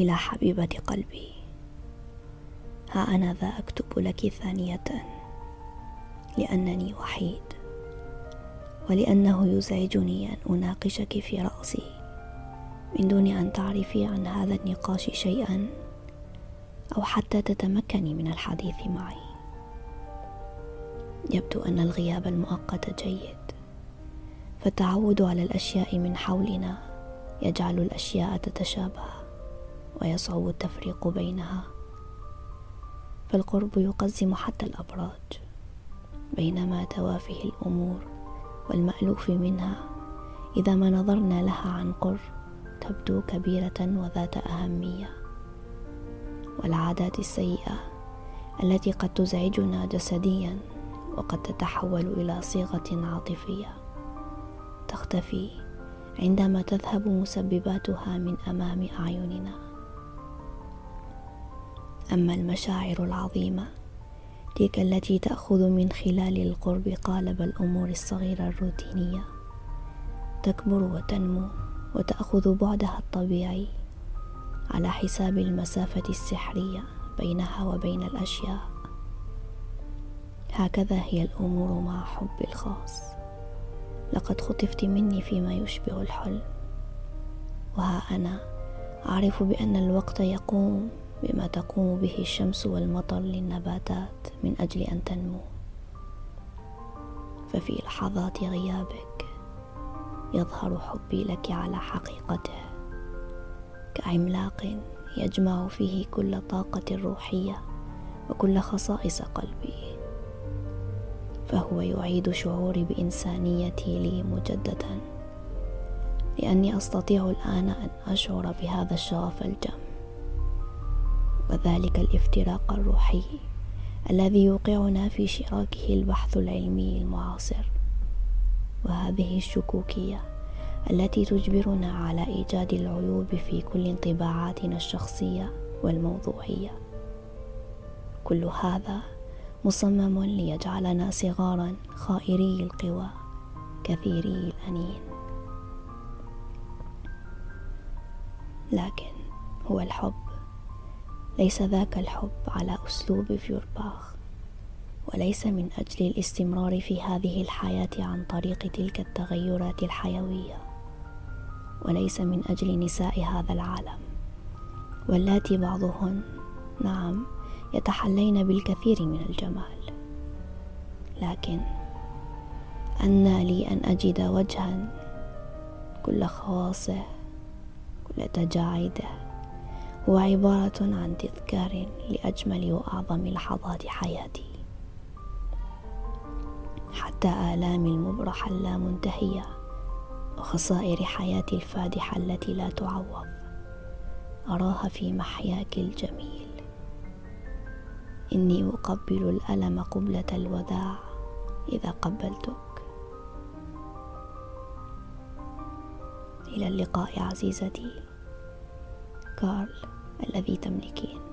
إلى حبيبة قلبي. ها أنا ذا أكتب لك ثانية. لأنني وحيد. ولأنه يزعجني أن أناقشك في رأسي. من دون أن تعرفي عن هذا النقاش شيئا أو حتى تتمكني من الحديث معي. يبدو أن الغياب المؤقت جيد. فالتعود على الأشياء من حولنا يجعل الأشياء تتشابه. ويصعب التفريق بينها فالقرب يقزم حتى الأبراج بينما توافه الأمور والمألوف منها. إذا ما نظرنا لها عن قرب تبدو كبيرة وذات أهمية. والعادات السيئة التي قد تزعجنا جسديا وقد تتحول إلى صيغة عاطفية تختفي عندما تذهب مسبباتها من أمام أعيننا. أما المشاعر العظيمة تلك التي تأخذ من خلال القرب قالب الأمور الصغيرة الروتينية. تكبر وتنمو وتأخذ بعدها الطبيعي على حساب المسافة السحرية بينها وبين الأشياء. هكذا هي الأمور مع حبي الخاص. لقد خطفت مني فيما يشبه الحلم وها أنا أعرف بأن الوقت يقوم. بما تقوم به الشمس والمطر للنباتات من أجل أن تنمو. ففي لحظات غيابك يظهر حبي لك على حقيقته كعملاق يجمع فيه كل طاقة روحية وكل خصائص قلبي. فهو يعيد شعوري بإنسانيتي لي مجددا لأني أستطيع الآن أن أشعر بهذا الشغف الجم وذلك الافتراق الروحي الذي يوقعنا في شراكه البحث العلمي المعاصر. وهذه الشكوكية التي تجبرنا على إيجاد العيوب في كل انطباعاتنا الشخصية والموضوعية. كل هذا مصمم ليجعلنا صغارا خائري القوى كثيري الأنين. لكن هو الحب. ليس ذاك الحب على أسلوب فيورباخ وليس من أجل الاستمرار في هذه الحياة عن طريق تلك التغيرات الحيوية وليس من أجل نساء هذا العالم. واللاتي بعضهن نعم يتحلين بالكثير من الجمال. لكن أنى لي أن أجد وجها كل خواصه كل تجاعده هو عبارة عن تذكار لأجمل وأعظم لحظات حياتي. حتى آلامي المبرحة اللامنتهية وخسائر حياتي الفادحة التي لا تعوض أراها في محياك الجميل. إني أقبل الألم قبلة الوداع إذا قبلتك. إلى اللقاء عزيزتي. كارل الذي تملكين.